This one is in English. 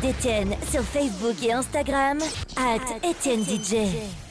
d'Étienne sur Facebook et Instagram, at Étienne DJ.